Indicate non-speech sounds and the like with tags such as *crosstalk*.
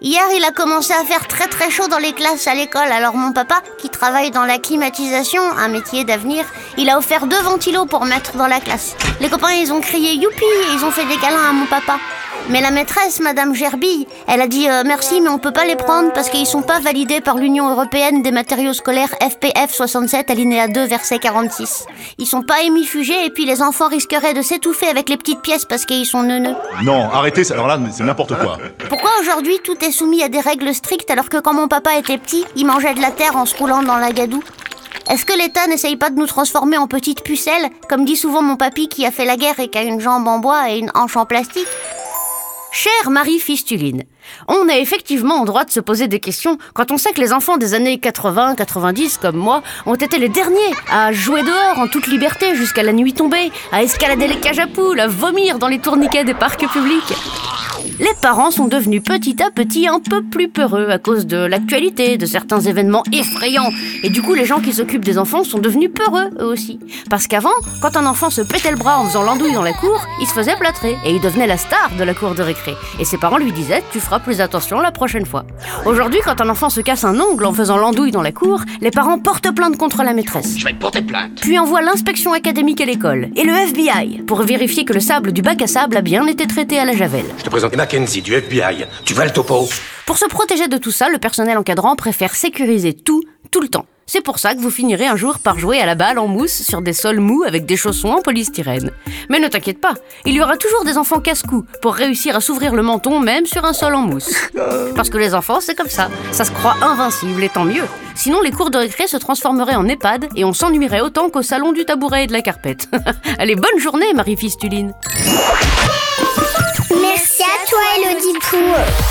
hier il a commencé à faire très très chaud dans les classes à l'école. Alors mon papa, qui travaille dans la climatisation, un métier d'avenir, il a offert deux ventilos pour mettre dans la classe. Les copains ils ont crié youpi et ils ont fait des câlins à mon papa. Mais la maîtresse, Madame Gerbille, elle a dit euh, merci, mais on peut pas les prendre parce qu'ils sont pas validés par l'Union européenne des matériaux scolaires FPF 67 alinéa 2 verset 46. Ils sont pas émifugés et puis les enfants risqueraient de s'étouffer avec les petites pièces parce qu'ils sont neuneux. Non, arrêtez, ça- alors là, c'est n'importe quoi. Pourquoi aujourd'hui tout est soumis à des règles strictes alors que quand mon papa était petit, il mangeait de la terre en se roulant dans la gadoue? Est-ce que l'État n'essaye pas de nous transformer en petites pucelles, comme dit souvent mon papy qui a fait la guerre et qui a une jambe en bois et une hanche en plastique? Chère Marie Fistuline, on a effectivement le droit de se poser des questions quand on sait que les enfants des années 80-90 comme moi ont été les derniers à jouer dehors en toute liberté jusqu'à la nuit tombée, à escalader les cages à poules, à vomir dans les tourniquets des parcs publics. Les parents sont devenus petit à petit un peu plus peureux à cause de l'actualité, de certains événements effrayants. Et du coup, les gens qui s'occupent des enfants sont devenus peureux eux aussi. Parce qu'avant, quand un enfant se pétait le bras en faisant l'andouille dans la cour, il se faisait plâtrer et il devenait la star de la cour de récré. Et ses parents lui disaient Tu feras plus attention la prochaine fois. Aujourd'hui, quand un enfant se casse un ongle en faisant l'andouille dans la cour, les parents portent plainte contre la maîtresse. Je vais te porter plainte. Puis envoie l'inspection académique à l'école et le FBI pour vérifier que le sable du bac à sable a bien été traité à la javel. Je te présente Mackenzie du FBI. Tu vas le topo Pour se protéger de tout ça, le personnel encadrant préfère sécuriser tout, tout le temps. C'est pour ça que vous finirez un jour par jouer à la balle en mousse sur des sols mous avec des chaussons en polystyrène. Mais ne t'inquiète pas, il y aura toujours des enfants casse-cou pour réussir à s'ouvrir le menton même sur un sol en mousse. Parce que les enfants, c'est comme ça. Ça se croit invincible et tant mieux. Sinon, les cours de récré se transformeraient en EHPAD et on s'ennuierait autant qu'au salon du tabouret et de la carpette. *laughs* Allez, bonne journée, Marie Fistuline.